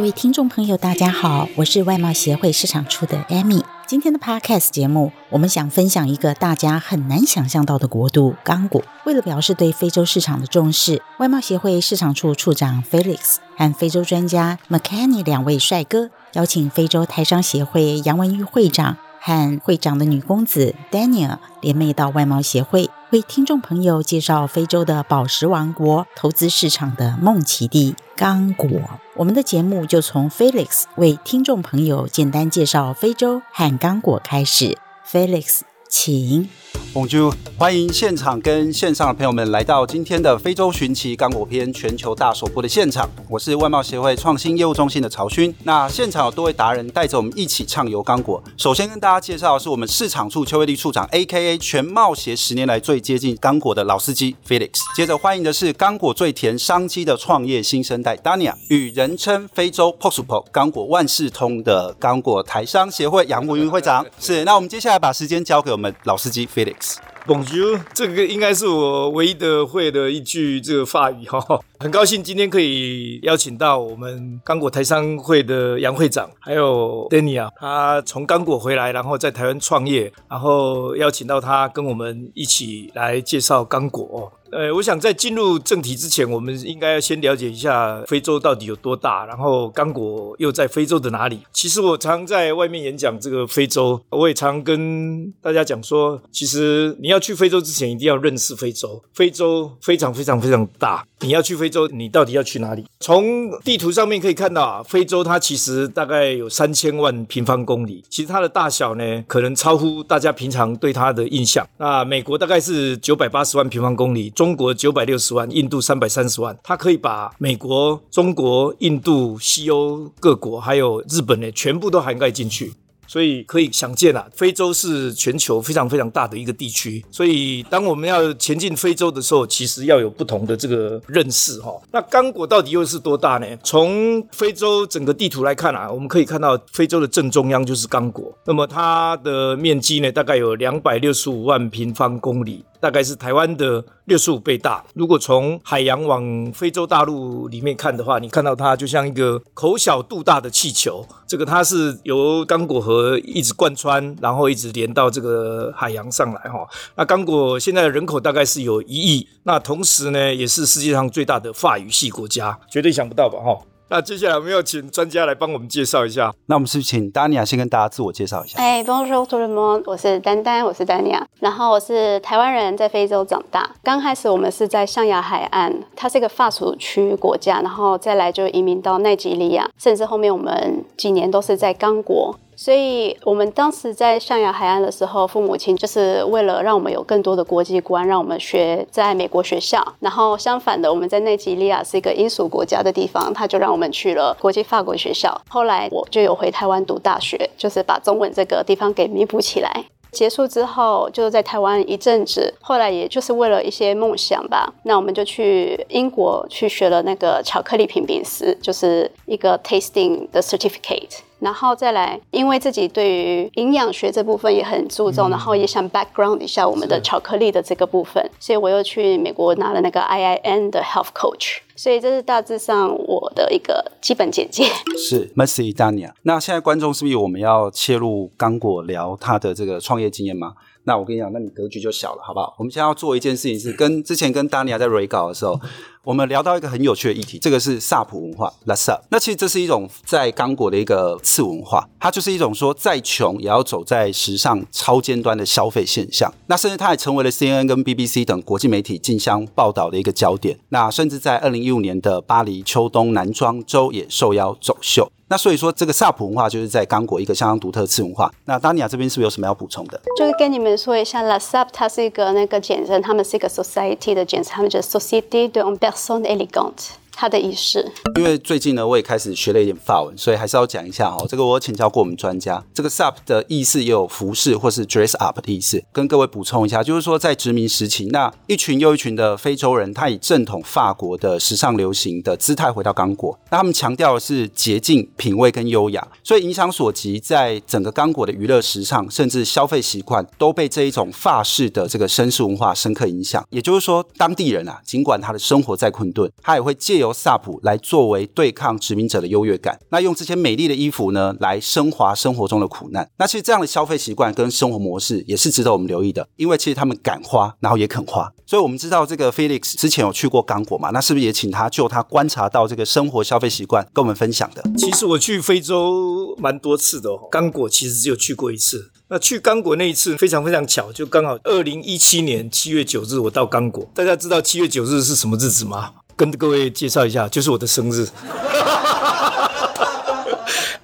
各位听众朋友，大家好，我是外贸协会市场处的 Amy。今天的 Podcast 节目，我们想分享一个大家很难想象到的国度——刚果。为了表示对非洲市场的重视，外贸协会市场处处长 Felix 和非洲专家 McKenny 两位帅哥，邀请非洲台商协会杨文玉会长和会长的女公子 Daniel 联袂到外贸协会，为听众朋友介绍非洲的宝石王国、投资市场的梦奇地——刚果。我们的节目就从 Felix 为听众朋友简单介绍非洲和刚果开始。Felix，请。洪珠欢迎现场跟线上的朋友们来到今天的非洲寻奇刚果篇全球大首播的现场。我是外贸协会创新业务中心的曹勋。那现场有多位达人带着我们一起畅游刚果。首先跟大家介绍的是我们市场处邱威利处长，A.K.A. 全贸协十年来最接近刚果的老司机 Felix。接着欢迎的是刚果最甜商机的创业新生代 Dania，与人称非洲 Posupo 刚果万事通的刚果台商协会杨文云会长。是，那我们接下来把时间交给我们老司机 Felix。Bonjour，这个应该是我唯一的会的一句这个法语哈。很高兴今天可以邀请到我们刚果台商会的杨会长，还有 Danny 啊他从刚果回来，然后在台湾创业，然后邀请到他跟我们一起来介绍刚果。呃，我想在进入正题之前，我们应该要先了解一下非洲到底有多大，然后刚果又在非洲的哪里？其实我常在外面演讲这个非洲，我也常跟大家讲说，其实你要去非洲之前，一定要认识非洲。非洲非常非常非常大，你要去非洲，你到底要去哪里？从地图上面可以看到啊，非洲它其实大概有三千万平方公里，其实它的大小呢，可能超乎大家平常对它的印象。那美国大概是九百八十万平方公里，中国九百六十万，印度三百三十万，它可以把美国、中国、印度、西欧各国还有日本呢，全部都涵盖进去。所以可以想见啊，非洲是全球非常非常大的一个地区。所以当我们要前进非洲的时候，其实要有不同的这个认识哈。那刚果到底又是多大呢？从非洲整个地图来看啊，我们可以看到非洲的正中央就是刚果，那么它的面积呢，大概有两百六十五万平方公里。大概是台湾的六十五倍大。如果从海洋往非洲大陆里面看的话，你看到它就像一个口小肚大的气球。这个它是由刚果河一直贯穿，然后一直连到这个海洋上来哈。那刚果现在的人口大概是有一亿，那同时呢，也是世界上最大的法语系国家，绝对想不到吧哈。那接下来我们要请专家来帮我们介绍一下。那我们是不是请 Dania 先跟大家自我介绍一下？哎，Bonjour tout le monde，我是丹丹，我是 Dania。然后我是台湾人，在非洲长大。刚开始我们是在象牙海岸，它是一个法属区国家，然后再来就移民到奈及利亚，甚至后面我们几年都是在刚果。所以，我们当时在象牙海岸的时候，父母亲就是为了让我们有更多的国际观，让我们学在美国学校。然后相反的，我们在内吉利亚是一个英属国家的地方，他就让我们去了国际法国学校。后来我就有回台湾读大学，就是把中文这个地方给弥补起来。结束之后，就在台湾一阵子，后来也就是为了一些梦想吧，那我们就去英国去学了那个巧克力品评师，就是一个 tasting 的 certificate。然后再来，因为自己对于营养学这部分也很注重，嗯、然后也想 background 一下我们的巧克力的这个部分，所以我又去美国拿了那个 IIN 的 Health Coach。所以这是大致上我的一个基本简介。是 Mercy Dania。那现在观众是不是我们要切入刚果聊他的这个创业经验吗？那我跟你讲，那你格局就小了，好不好？我们现在要做一件事情是跟之前跟 Dania 在 re 稿的时候。我们聊到一个很有趣的议题，这个是萨普文化 （Lasa）。那其实这是一种在刚果的一个次文化，它就是一种说再穷也要走在时尚超尖端的消费现象。那甚至它也成为了 CNN 跟 BBC 等国际媒体竞相报道的一个焦点。那甚至在二零一五年的巴黎秋冬男装周也受邀走秀。那所以说，这个萨普文化就是在刚果一个相当独特的次文化。那丹尼亚这边是不是有什么要补充的？就是跟你们说一下，La Sap 它是一个那个简称，他们是一个 society 的简称，他们就是 Société d e l b e r s o n e Elegante。它的意思。因为最近呢，我也开始学了一点法文，所以还是要讲一下哦。这个我请教过我们专家，这个 Sap 的意思也有服饰或是 dress up 的意思。跟各位补充一下，就是说在殖民时期，那一群又一群的非洲人，他以正统法国的时尚流行的姿态回到刚果，那他们强调的是洁净、品味跟优雅，所以影响所及，在整个刚果的娱乐、时尚甚至消费习惯都被这一种法式的这个绅士文化深刻影响。也就是说，当地人啊，尽管他的生活再困顿，他也会借由萨普来作为对抗殖民者的优越感。那用这些美丽的衣服呢，来升华生活中的苦难。那其实这样的消费习惯跟生活模式也是值得我们留意的，因为其实他们敢花，然后也肯花。所以我们知道这个 Felix 之前有去过刚果嘛，那是不是也请他就他观察到这个生活消费习惯跟我们分享的？其实我去非洲蛮多次的哦，刚果其实只有去过一次。那去刚果那一次非常非常巧，就刚好二零一七年七月九日我到刚果。大家知道七月九日是什么日子吗？跟各位介绍一下，就是我的生日。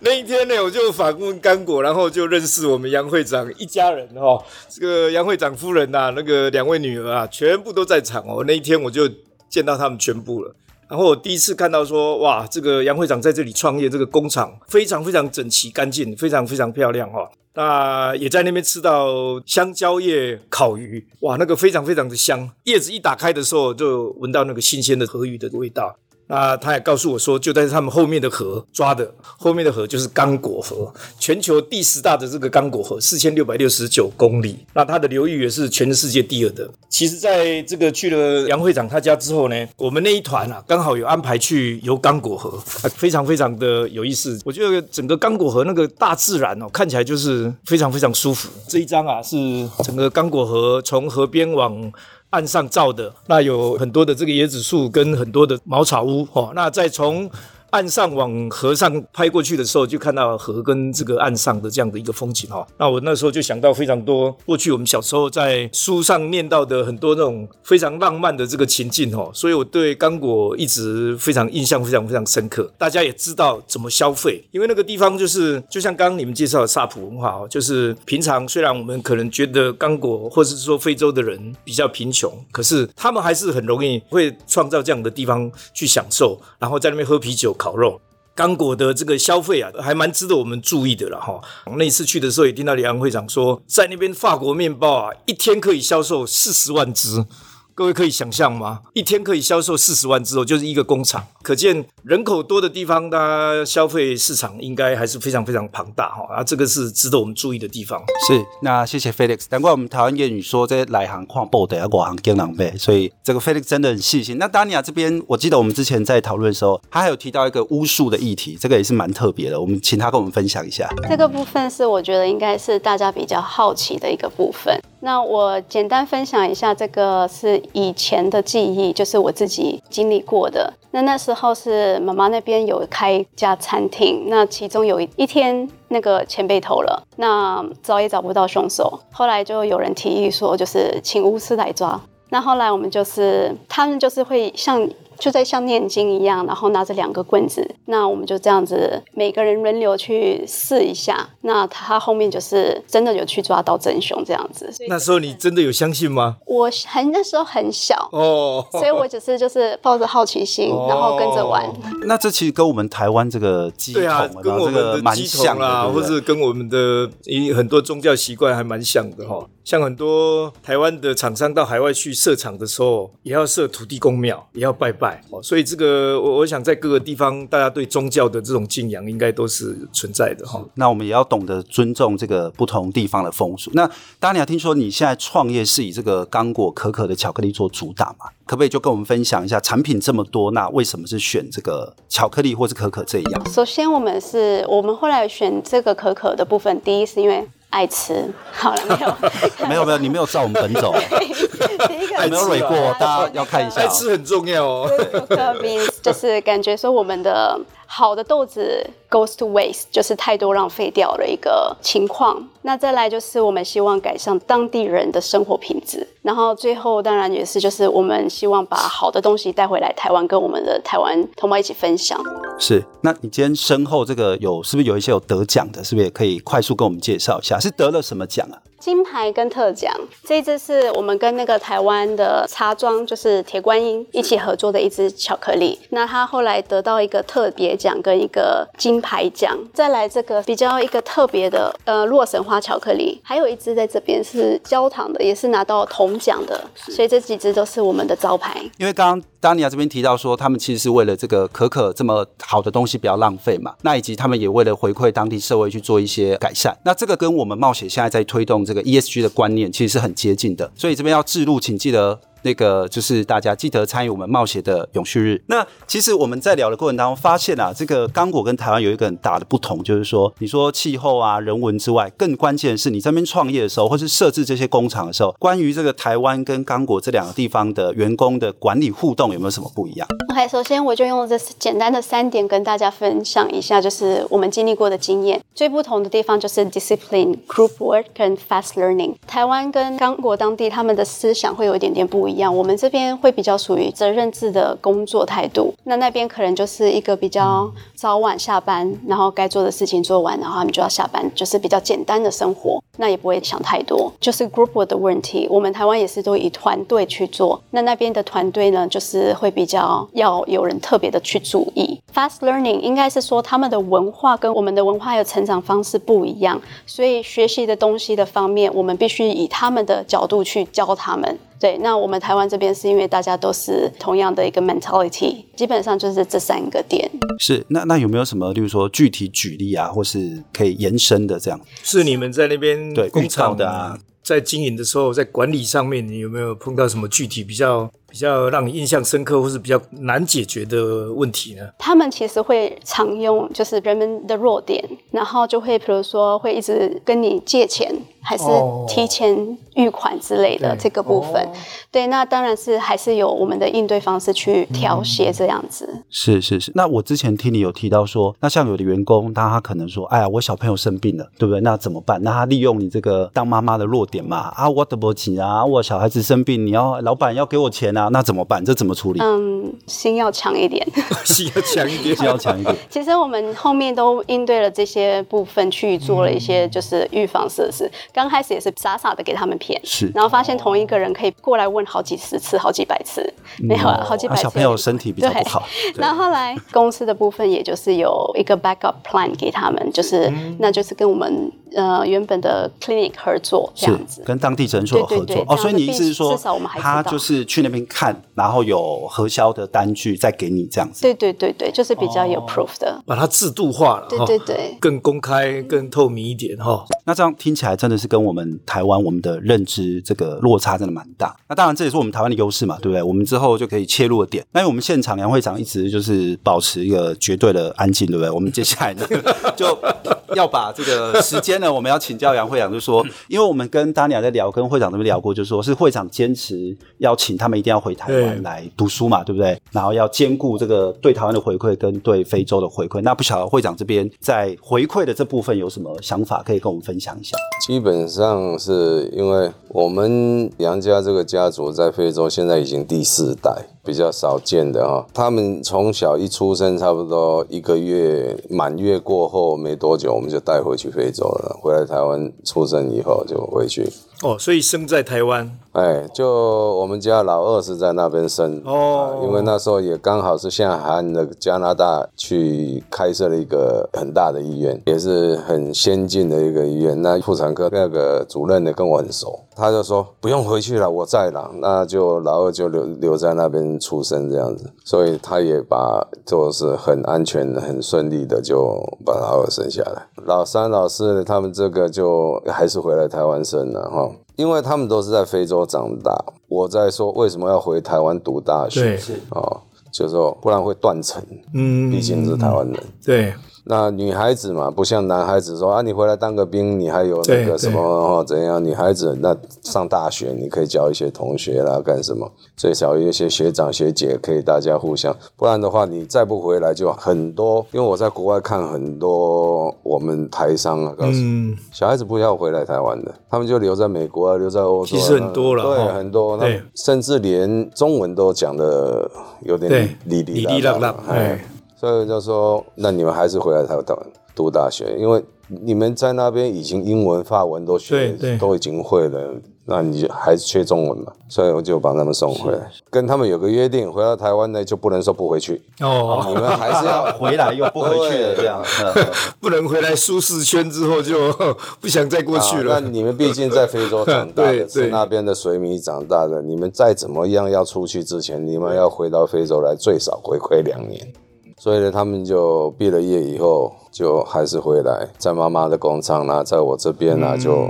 那一天呢，我就访问刚果，然后就认识我们杨会长一家人哦。这个杨会长夫人呐、啊，那个两位女儿啊，全部都在场哦。那一天我就见到他们全部了。然后我第一次看到说，哇，这个杨会长在这里创业，这个工厂非常非常整齐干净，非常非常漂亮、哦。那也在那边吃到香蕉叶烤鱼，哇，那个非常非常的香，叶子一打开的时候就闻到那个新鲜的河鱼的味道。那他也告诉我说，就在他们后面的河抓的，后面的河就是刚果河，全球第十大的这个刚果河，四千六百六十九公里。那它的流域也是全世界第二的。其实，在这个去了杨会长他家之后呢，我们那一团啊，刚好有安排去游刚果河，非常非常的有意思。我觉得整个刚果河那个大自然哦，看起来就是非常非常舒服。这一张啊，是整个刚果河从河边往。岸上造的，那有很多的这个椰子树跟很多的茅草屋哦，那再从。岸上往河上拍过去的时候，就看到河跟这个岸上的这样的一个风景哈。那我那时候就想到非常多过去我们小时候在书上念到的很多那种非常浪漫的这个情境哈。所以我对刚果一直非常印象非常非常深刻。大家也知道怎么消费，因为那个地方就是就像刚刚你们介绍的萨普文化哦，就是平常虽然我们可能觉得刚果或者是说非洲的人比较贫穷，可是他们还是很容易会创造这样的地方去享受，然后在那边喝啤酒。烤肉，刚果的这个消费啊，还蛮值得我们注意的了哈。那次去的时候，也听到李安会长说，在那边法国面包啊，一天可以销售四十万只。各位可以想象吗？一天可以销售四十万只哦，就是一个工厂。可见人口多的地方，它消费市场应该还是非常非常庞大哈。啊，这个是值得我们注意的地方。是，那谢谢 Felix。难怪我们台湾谚语说，这来行看报的，要外行更狼狈。所以这个 Felix 真的很细心。那 Dania 这边，我记得我们之前在讨论的时候，他还有提到一个巫术的议题，这个也是蛮特别的。我们请他跟我们分享一下。这个部分是我觉得应该是大家比较好奇的一个部分。那我简单分享一下，这个是以前的记忆，就是我自己经历过的。那那时候是妈妈那边有开一家餐厅，那其中有一天那个钱被偷了，那找也找不到凶手。后来就有人提议说，就是请巫师来抓。那后来我们就是他们就是会像。就在像念经一样，然后拿着两个棍子，那我们就这样子每个人轮流去试一下。那他后面就是真的有去抓到真凶这样子。那时候你真的有相信吗？我很那时候很小哦，所以我只是就是抱着好奇心，哦、然后跟着玩。那这其实跟我们台湾这个乩童，啊，跟我们的乩童啦，或者跟我们的很多宗教习惯还蛮像的哈。像很多台湾的厂商到海外去设厂的时候，也要设土地公庙，也要拜拜哦。所以这个我我想在各个地方，大家对宗教的这种敬仰应该都是存在的哈。那我们也要懂得尊重这个不同地方的风俗。那当然，你听说你现在创业是以这个刚果可可的巧克力做主打嘛？可不可以就跟我们分享一下产品这么多，那为什么是选这个巧克力或是可可这一样？首先，我们是我们后来选这个可可的部分，第一是因为。爱吃，好了没有？没有没有，你没有照我们本走。第一个没有蕊过，大家要看一下。爱吃很重要哦。可可就是感觉说我们的。好的豆子 goes to waste，就是太多浪费掉的一个情况。那再来就是我们希望改善当地人的生活品质，然后最后当然也是就是我们希望把好的东西带回来台湾，跟我们的台湾同胞一起分享。是，那你今天身后这个有是不是有一些有得奖的？是不是也可以快速跟我们介绍一下？是得了什么奖啊？金牌跟特奖，这一支是我们跟那个台湾的茶庄，就是铁观音一起合作的一支巧克力。那它后来得到一个特别奖跟一个金牌奖。再来这个比较一个特别的，呃，洛神花巧克力，还有一支在这边是焦糖的，也是拿到铜奖的。所以这几支都是我们的招牌。因为刚刚丹尼亚这边提到说，他们其实是为了这个可可这么好的东西不要浪费嘛，那以及他们也为了回馈当地社会去做一些改善。那这个跟我们冒险现在在推动这个。ESG 的观念其实是很接近的，所以这边要置入，请记得。那个就是大家记得参与我们冒险的永续日。那其实我们在聊的过程当中发现啊，这个刚果跟台湾有一个很大的不同，就是说，你说气候啊、人文之外，更关键是你这边创业的时候，或是设置这些工厂的时候，关于这个台湾跟刚果这两个地方的员工的管理互动有没有什么不一样？OK，首先我就用这简单的三点跟大家分享一下，就是我们经历过的经验。最不同的地方就是 discipline、group work 跟 fast learning。台湾跟刚果当地他们的思想会有一点点不一样。一样我们这边会比较属于责任制的工作态度，那那边可能就是一个比较早晚下班，然后该做的事情做完，然后他们就要下班，就是比较简单的生活，那也不会想太多。就是 group work 的问题，我们台湾也是都以团队去做，那那边的团队呢，就是会比较要有人特别的去注意。Fast learning 应该是说他们的文化跟我们的文化有成长方式不一样，所以学习的东西的方面，我们必须以他们的角度去教他们。对，那我们台湾这边是因为大家都是同样的一个 mentality，基本上就是这三个点。是，那那有没有什么，例如说具体举例啊，或是可以延伸的这样？是你们在那边对工厂的啊，在经营的时候，在管理上面，你有没有碰到什么具体比较？比较让你印象深刻，或是比较难解决的问题呢？他们其实会常用，就是人们的弱点，然后就会比如说会一直跟你借钱，还是提前预款之类的这个部分。哦、对，那当然是还是有我们的应对方式去调节这样子。嗯、是是是。那我之前听你有提到说，那像有的员工，他他可能说，哎呀，我小朋友生病了，对不对？那怎么办？那他利用你这个当妈妈的弱点嘛？啊，我得不起啊，我小孩子生病，你要老板要给我钱啊。那怎么办？这怎么处理？嗯，心要强一点，心要强一点，心要强一点。其实我们后面都应对了这些部分，去做了一些就是预防设施。刚开始也是傻傻的给他们骗，是，然后发现同一个人可以过来问好几十次、好几百次，没有啊，好几百次。小朋友身体比较不好。然后后来公司的部分，也就是有一个 backup plan 给他们，就是那就是跟我们。呃，原本的 clinic 合作这样子，跟当地诊所合作哦。所以你意思是说，至少我们还他就是去那边看，然后有核销的单据再给你这样子。对对对对，就是比较有 proof 的，把它制度化了。对对对，更公开、更透明一点哈。那这样听起来真的是跟我们台湾我们的认知这个落差真的蛮大。那当然这也是我们台湾的优势嘛，对不对？我们之后就可以切入的点。那因为我们现场梁会长一直就是保持一个绝对的安静，对不对？我们接下来呢 就要把这个时间呢，我们要请教。杨会长就说：“ 因为我们跟达尼亚在聊，跟会长这边聊过，就是说是会长坚持要请他们一定要回台湾来读书嘛，对不对？然后要兼顾这个对台湾的回馈跟对非洲的回馈。那不晓得会长这边在回馈的这部分有什么想法，可以跟我们分享一下？基本上是因为我们杨家这个家族在非洲现在已经第四代。”比较少见的哈，他们从小一出生，差不多一个月满月过后没多久，我们就带回去非洲了。回来台湾出生以后就回去。哦，所以生在台湾。哎，就我们家老二是在那边生哦、啊，因为那时候也刚好是现在海岸的加拿大去开设了一个很大的医院，也是很先进的一个医院。那妇产科那个主任呢跟我很熟，他就说不用回去了，我在了。那就老二就留留在那边出生这样子，所以他也把就是很安全、很顺利的就把老二生下来。老三、老四他们这个就还是回来台湾生了哈。因为他们都是在非洲长大，我在说为什么要回台湾读大学？对，哦，就是说不然会断层。嗯，毕竟是台湾人。对。那女孩子嘛，不像男孩子说啊，你回来当个兵，你还有那个什么哦怎样？女孩子那上大学，你可以交一些同学啦，干什么？最少有一些学长学姐可以大家互相，不然的话你再不回来就很多。因为我在国外看很多我们台商啊，告诉，嗯、小孩子不要回来台湾的，他们就留在美国啊，留在欧洲、啊。其实很多了，对，哦、很多，那甚至连中文都讲的有点哩哩啦啦，哎。所以就说，那你们还是回来台湾读大学，因为你们在那边已经英文、法文都学，都已经会了。那你就还是缺中文嘛，所以我就把他们送回来，跟他们有个约定，回到台湾呢就不能说不回去哦，你们还是要回来又不回去的这样，不能回来舒适圈之后就不想再过去了。啊、那你们毕竟在非洲长大的，是那边的水米长大的，你们再怎么样要出去之前，你们要回到非洲来，最少回馈两年。所以呢，他们就毕了业以后，就还是回来，在妈妈的工厂呢，在我这边呢，就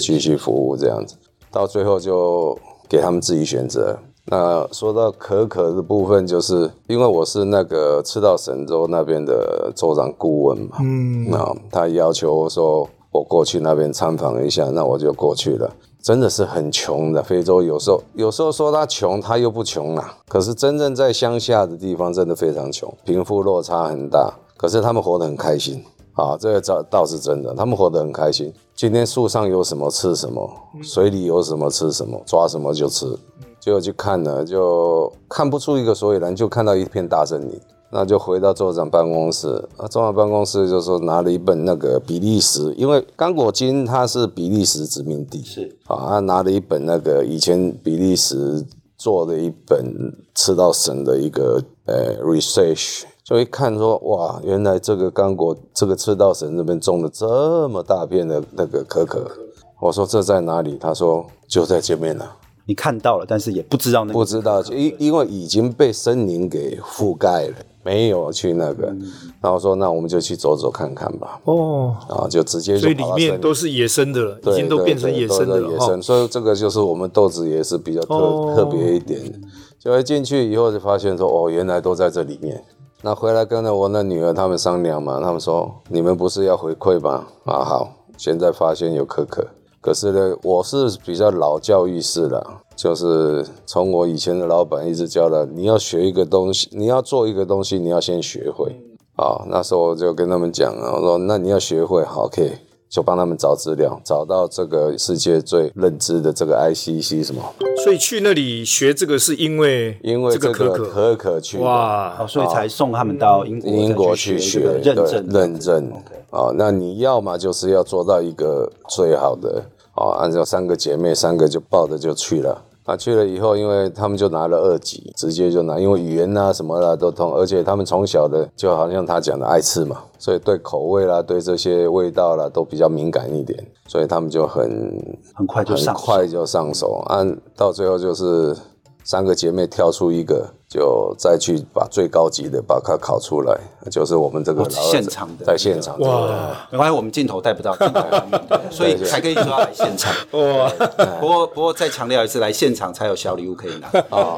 继续服务这样子。到最后就给他们自己选择。那说到可可的部分，就是因为我是那个赤道神州那边的州长顾问嘛，嗯，那他要求我说我过去那边参访一下，那我就过去了。真的是很穷的，非洲有时候有时候说他穷，他又不穷啦。可是真正在乡下的地方，真的非常穷，贫富落差很大。可是他们活得很开心。啊，这个倒倒是真的，他们活得很开心。今天树上有什么吃什么，水里有什么吃什么，抓什么就吃。结果去看了，就看不出一个所以然，就看到一片大森林。那就回到州长办公室，啊，州长办公室就说拿了一本那个比利时，因为刚果金它是比利时殖民地，是啊，他拿了一本那个以前比利时做的一本赤道省的一个呃 research。就一看说哇，原来这个刚果这个赤道省那边种了这么大片的那个可可，我说这在哪里？他说就在前面了。你看到了，但是也不知道那个。不知道，因因为已经被森林给覆盖了，没有去那个。嗯、然后说那我们就去走走看看吧。哦，然后就直接就。所以里面都是野生的了，已经都变成野生的了。野生，所以这个就是我们豆子也是比较特、哦、特别一点的。就一进去以后就发现说哦，原来都在这里面。那回来跟着我那女儿他们商量嘛，他们说，你们不是要回馈吗？啊好，现在发现有可可，可是呢，我是比较老教育式的，就是从我以前的老板一直教的，你要学一个东西，你要做一个东西，你要先学会。啊，那时候我就跟他们讲啊，我说那你要学会，好可以。就帮他们找资料，找到这个世界最认知的这个 ICC 什么？所以去那里学这个是因为因为这个可可去哇，所以才送他们到英国英国去学认证认证。啊，那你要嘛就是要做到一个最好的啊，按照三个姐妹三个就抱着就去了。啊，去了以后，因为他们就拿了二级，直接就拿，因为语言呐、啊、什么啦都通，而且他们从小的就好像他讲的爱吃嘛，所以对口味啦、对这些味道啦都比较敏感一点，所以他们就很很快就上很快就上手，按到最后就是三个姐妹挑出一个。就再去把最高级的把它烤出来，就是我们这个老现场的在现场哇，没关系，我们镜头带不到镜头画面，所以才可以说要来现场哇。不过不过再强调一次，来现场才有小礼物可以拿 哦。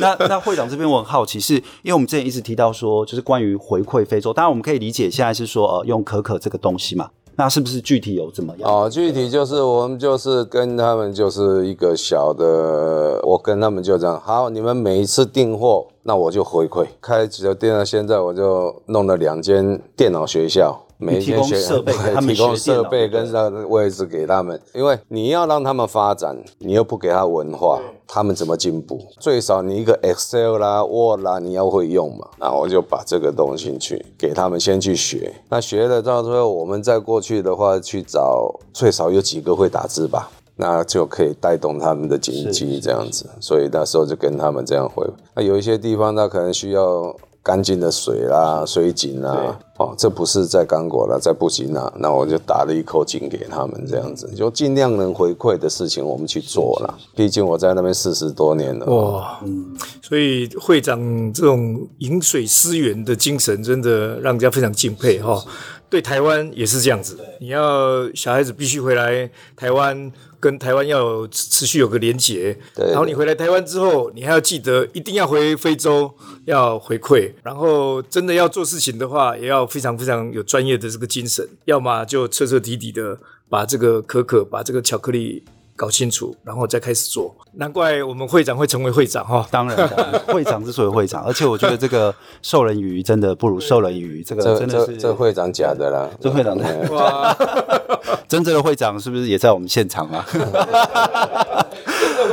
那那会长这边我很好奇，是因为我们之前一直提到说，就是关于回馈非洲，当然我们可以理解现在是说呃用可可这个东西嘛。那是不是具体有怎么样？哦，具体就是我们就是跟他们就是一个小的，我跟他们就这样，好，你们每一次订货，那我就回馈。开几个店，现在我就弄了两间电脑学校。每天学设备，提供设备跟那个位置给他们，因为你要让他们发展，你又不给他文化，他们怎么进步？最少你一个 Excel 啦、Word 啦，你要会用嘛。那我就把这个东西去给他们先去学。那学了到最后，我们再过去的话，去找最少有几个会打字吧，那就可以带动他们的经济这样子。所以那时候就跟他们这样回。那有一些地方，他可能需要。干净的水啦，水井啦，哦，这不是在刚果了，在布吉纳，那我就打了一口井给他们，这样子就尽量能回馈的事情，我们去做了。毕竟我在那边四十多年了，哇，嗯，所以会长这种饮水思源的精神，真的让人家非常敬佩哈。对台湾也是这样子，你要小孩子必须回来台湾。跟台湾要有持续有个连结，对，然后你回来台湾之后，你还要记得一定要回非洲，要回馈，然后真的要做事情的话，也要非常非常有专业的这个精神，要么就彻彻底底的把这个可可，把这个巧克力。搞清楚，然后再开始做。难怪我们会长会成为会长哈。当然，会长之所以会长，而且我觉得这个授人以鱼真的不如授人以渔。这个真的是这，这会长假的啦，这会长的。哇，真正的会长是不是也在我们现场啊？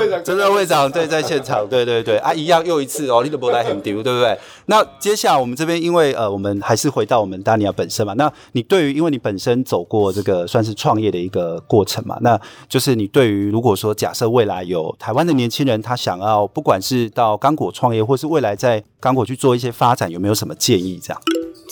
真的会长，真的会长，对，在现场，对对对啊，一样又一次哦，你都不来很丢，对不对？那接下来我们这边，因为呃，我们还是回到我们 Dania 本身嘛。那你对于，因为你本身走过这个算是创业的一个过程嘛，那就是你对于如果说假设未来有台湾的年轻人，他想要不管是到刚果创业，或是未来在刚果去做一些发展，有没有什么建议？这样？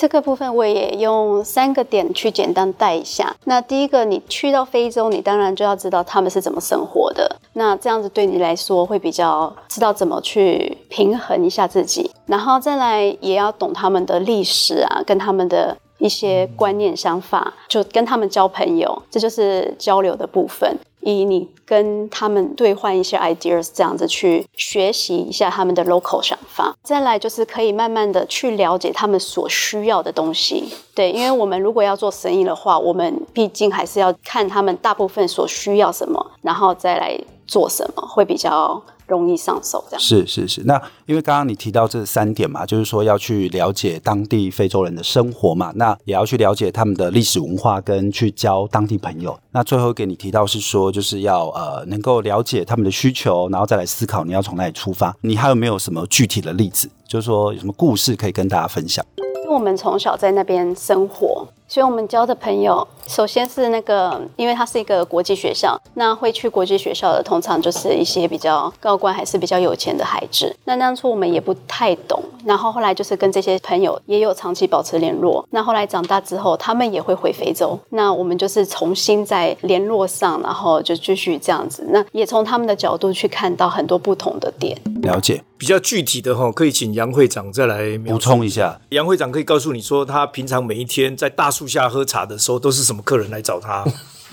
这个部分我也用三个点去简单带一下。那第一个，你去到非洲，你当然就要知道他们是怎么生活的。那这样子对你来说会比较知道怎么去平衡一下自己，然后再来也要懂他们的历史啊，跟他们的一些观念想法，就跟他们交朋友，这就是交流的部分。以你跟他们兑换一些 ideas，这样子去学习一下他们的 local 想法，再来就是可以慢慢的去了解他们所需要的东西。对，因为我们如果要做生意的话，我们毕竟还是要看他们大部分所需要什么，然后再来做什么，会比较。容易上手，这样是是是。那因为刚刚你提到这三点嘛，就是说要去了解当地非洲人的生活嘛，那也要去了解他们的历史文化，跟去交当地朋友。那最后给你提到是说，就是要呃能够了解他们的需求，然后再来思考你要从哪里出发。你还有没有什么具体的例子？就是说有什么故事可以跟大家分享？因为我们从小在那边生活。所以我们交的朋友，首先是那个，因为它是一个国际学校，那会去国际学校的，通常就是一些比较高官还是比较有钱的孩子。那当初我们也不太懂，然后后来就是跟这些朋友也有长期保持联络。那后来长大之后，他们也会回非洲，那我们就是重新在联络上，然后就继续这样子。那也从他们的角度去看到很多不同的点。了解。比较具体的哈，可以请杨会长再来补充一下。杨会长可以告诉你说，他平常每一天在大树下喝茶的时候，都是什么客人来找他？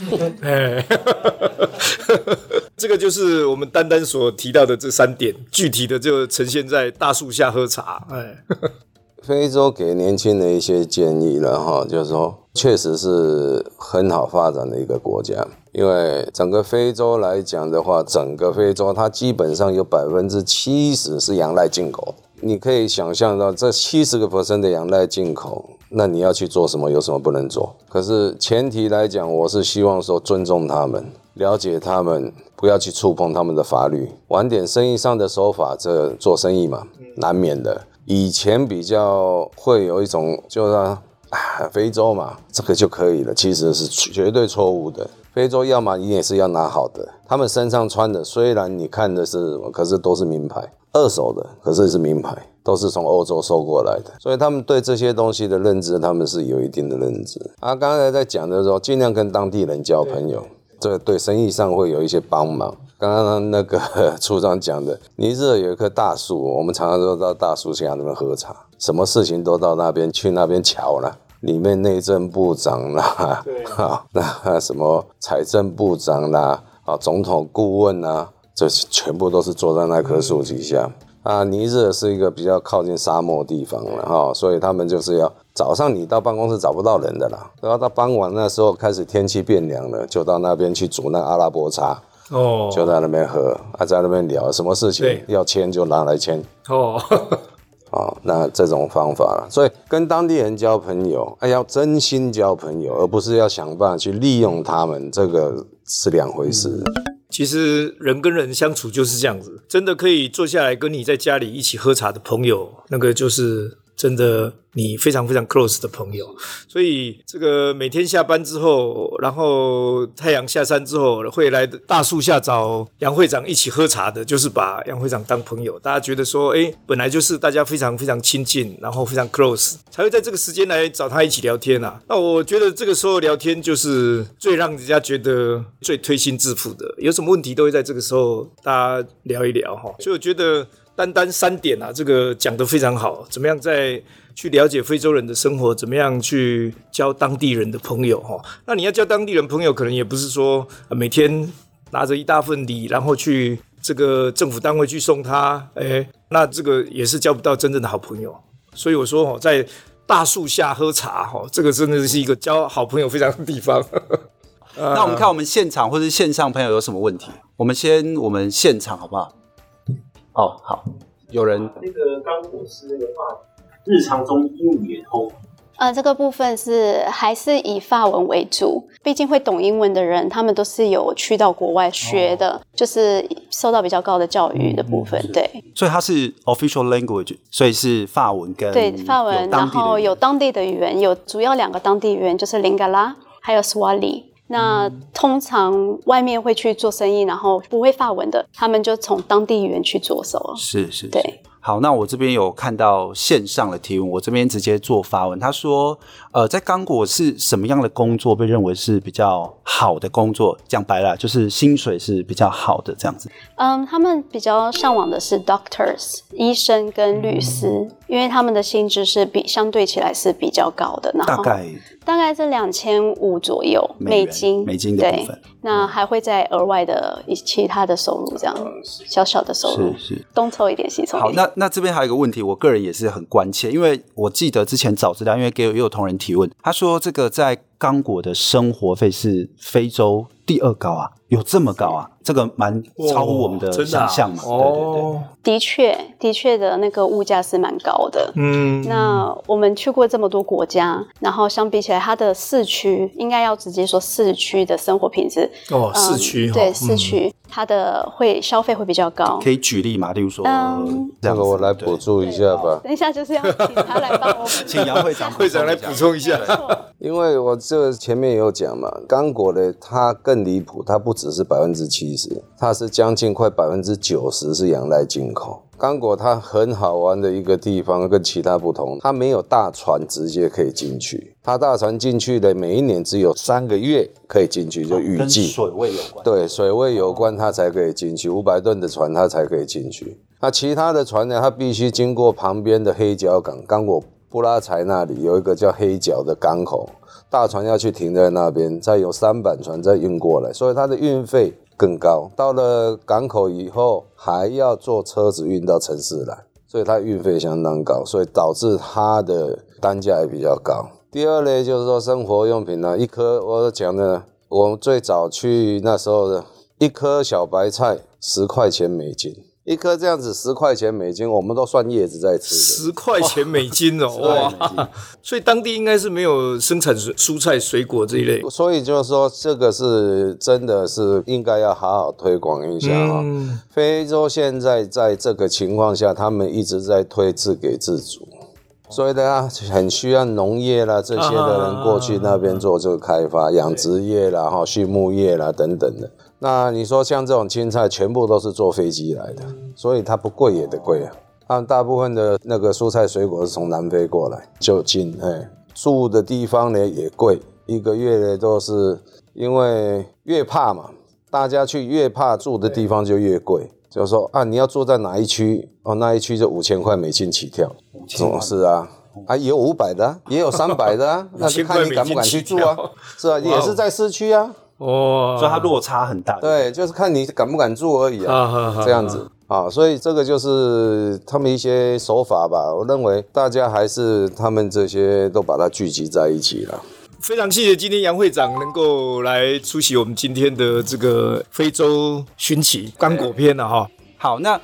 哎，这个就是我们丹丹所提到的这三点，具体的就呈现在大树下喝茶。哎，非洲给年轻的一些建议了哈，就是说。确实是很好发展的一个国家，因为整个非洲来讲的话，整个非洲它基本上有百分之七十是仰赖进口。你可以想象到这七十个 percent 的仰赖进口，那你要去做什么？有什么不能做？可是前提来讲，我是希望说尊重他们，了解他们，不要去触碰他们的法律，玩点生意上的手法，这做生意嘛，难免的。以前比较会有一种，就是。啊，非洲嘛，这个就可以了，其实是绝对错误的。非洲要么你也是要拿好的，他们身上穿的虽然你看的是，可是都是名牌，二手的，可是是名牌，都是从欧洲收过来的，所以他们对这些东西的认知，他们是有一定的认知。啊，刚才在讲的时候，尽量跟当地人交朋友，这个对生意上会有一些帮忙。刚刚那个处长讲的，尼日尔有一棵大树，我们常常都到大树下那边喝茶，什么事情都到那边去那边瞧了。里面内政部长啦，啊，那什么财政部长啦，啊，总统顾问呐，这全部都是坐在那棵树底下。啊，尼日尔是一个比较靠近沙漠地方了哈，所以他们就是要早上你到办公室找不到人的啦，然后到傍晚那时候开始天气变凉了，就到那边去煮那阿拉伯茶哦，就在那边喝，啊，在那边聊什么事情要签就拿来签。哦。哦，那这种方法了，所以跟当地人交朋友，哎，要真心交朋友，而不是要想办法去利用他们，这个是两回事。其实人跟人相处就是这样子，真的可以坐下来跟你在家里一起喝茶的朋友，那个就是真的。你非常非常 close 的朋友，所以这个每天下班之后，然后太阳下山之后，会来大树下找杨会长一起喝茶的，就是把杨会长当朋友。大家觉得说，哎，本来就是大家非常非常亲近，然后非常 close，才会在这个时间来找他一起聊天啊。那我觉得这个时候聊天就是最让人家觉得最推心置腹的，有什么问题都会在这个时候大家聊一聊哈。所以我觉得单单三点啊，这个讲得非常好，怎么样在。去了解非洲人的生活，怎么样去交当地人的朋友哈？那你要交当地人朋友，可能也不是说每天拿着一大份礼，然后去这个政府单位去送他，哎，那这个也是交不到真正的好朋友。所以我说哈，在大树下喝茶哈，这个真的是一个交 好朋友非常的地方。那我们看我们现场或者线上朋友有什么问题？我们先我们现场好不好？哦，好，有人那个刚果是那个话。日常中英语也通呃，这个部分是还是以法文为主，毕竟会懂英文的人，他们都是有去到国外学的，哦、就是受到比较高的教育的部分。嗯、对，所以它是 official language，所以是法文跟对法文，然后有当地的语言，有主要两个当地语言就是林嘎拉还有 Swahili。那通常外面会去做生意，然后不会法文的，他们就从当地语言去着手。是是，是，对。好，那我这边有看到线上的提问，我这边直接做发文。他说，呃，在刚果是什么样的工作被认为是比较好的工作？讲白了，就是薪水是比较好的这样子。嗯，他们比较向往的是 doctors 医生跟律师，嗯、因为他们的薪资是比相对起来是比较高的。然后大概大概是两千五左右美金，美金的部分。对那还会再额外的一其他的收入，这样小小的收入是是东凑一点西凑一点。好，那那这边还有一个问题，我个人也是很关切，因为我记得之前找资料，因为给也有同仁提问，他说这个在刚果的生活费是非洲第二高啊。有这么高啊？这个蛮超乎我们的想象嘛。哦啊、对对对，的确，的确的那个物价是蛮高的。嗯，那我们去过这么多国家，然后相比起来，它的市区应该要直接说市区的生活品质哦，市区、嗯、对市区。嗯它的会消费会比较高，可以举例嘛？例如说，嗯，这个我来补助一下吧。等一下就是要请他来帮我，请杨会长会长来补充一下。因为我这前面也有讲嘛，刚果的它更离谱，它不只是百分之七十，它是将近快百分之九十是仰赖进口。刚果它很好玩的一个地方，跟其他不同，它没有大船直接可以进去。它大船进去的每一年只有三个月可以进去，就雨季。水位有关。对，水位有关，它才可以进去。五百吨的船它才可以进去。那其他的船呢？它必须经过旁边的黑角港，刚果布拉柴那里有一个叫黑角的港口，大船要去停在那边，再有三板船再运过来，所以它的运费。更高，到了港口以后还要坐车子运到城市来，所以它运费相当高，所以导致它的单价也比较高。第二类就是说生活用品呢，一颗我讲的，我们最早去那时候的一颗小白菜十块钱美金。一颗这样子十块钱美金，我们都算叶子在吃。十块钱美金哦，哇！所以当地应该是没有生产蔬菜水果这一类。所以就是说，这个是真的是应该要好好推广一下哈。嗯、非洲现在在这个情况下，他们一直在推自给自足，所以大家很需要农业啦这些的人过去那边做这个开发，养殖业啦哈、畜牧业啦等等的。那你说像这种青菜，全部都是坐飞机来的，所以它不贵也得贵啊。按大部分的那个蔬菜水果是从南非过来就近，哎，住的地方呢也贵，一个月呢都是因为越怕嘛，大家去越怕住的地方就越贵。就是说啊，你要住在哪一区哦，那一区就五千块美金起跳。五千块是啊，啊也有五百的，也有三百的啊，那就看你敢不敢去住啊。是啊，也是在市区啊。哦，所以它落差很大。对，就是看你敢不敢做而已啊，这样子啊，所以这个就是他们一些手法吧。我认为大家还是他们这些都把它聚集在一起了。非常谢谢今天杨会长能够来出席我们今天的这个非洲寻奇刚果篇了哈。好，那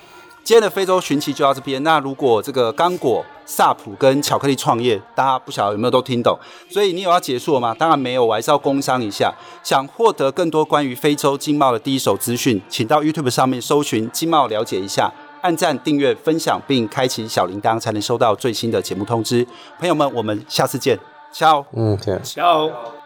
今天的非洲寻奇就到这边。那如果这个刚果。萨普跟巧克力创业，大家不晓得有没有都听懂？所以你有要结束了吗？当然没有，我还是要工商一下。想获得更多关于非洲经贸的第一手资讯，请到 YouTube 上面搜寻“经贸了解一下”，按赞、订阅、分享，并开启小铃铛，才能收到最新的节目通知。朋友们，我们下次见，Ciao。嗯，Ciao。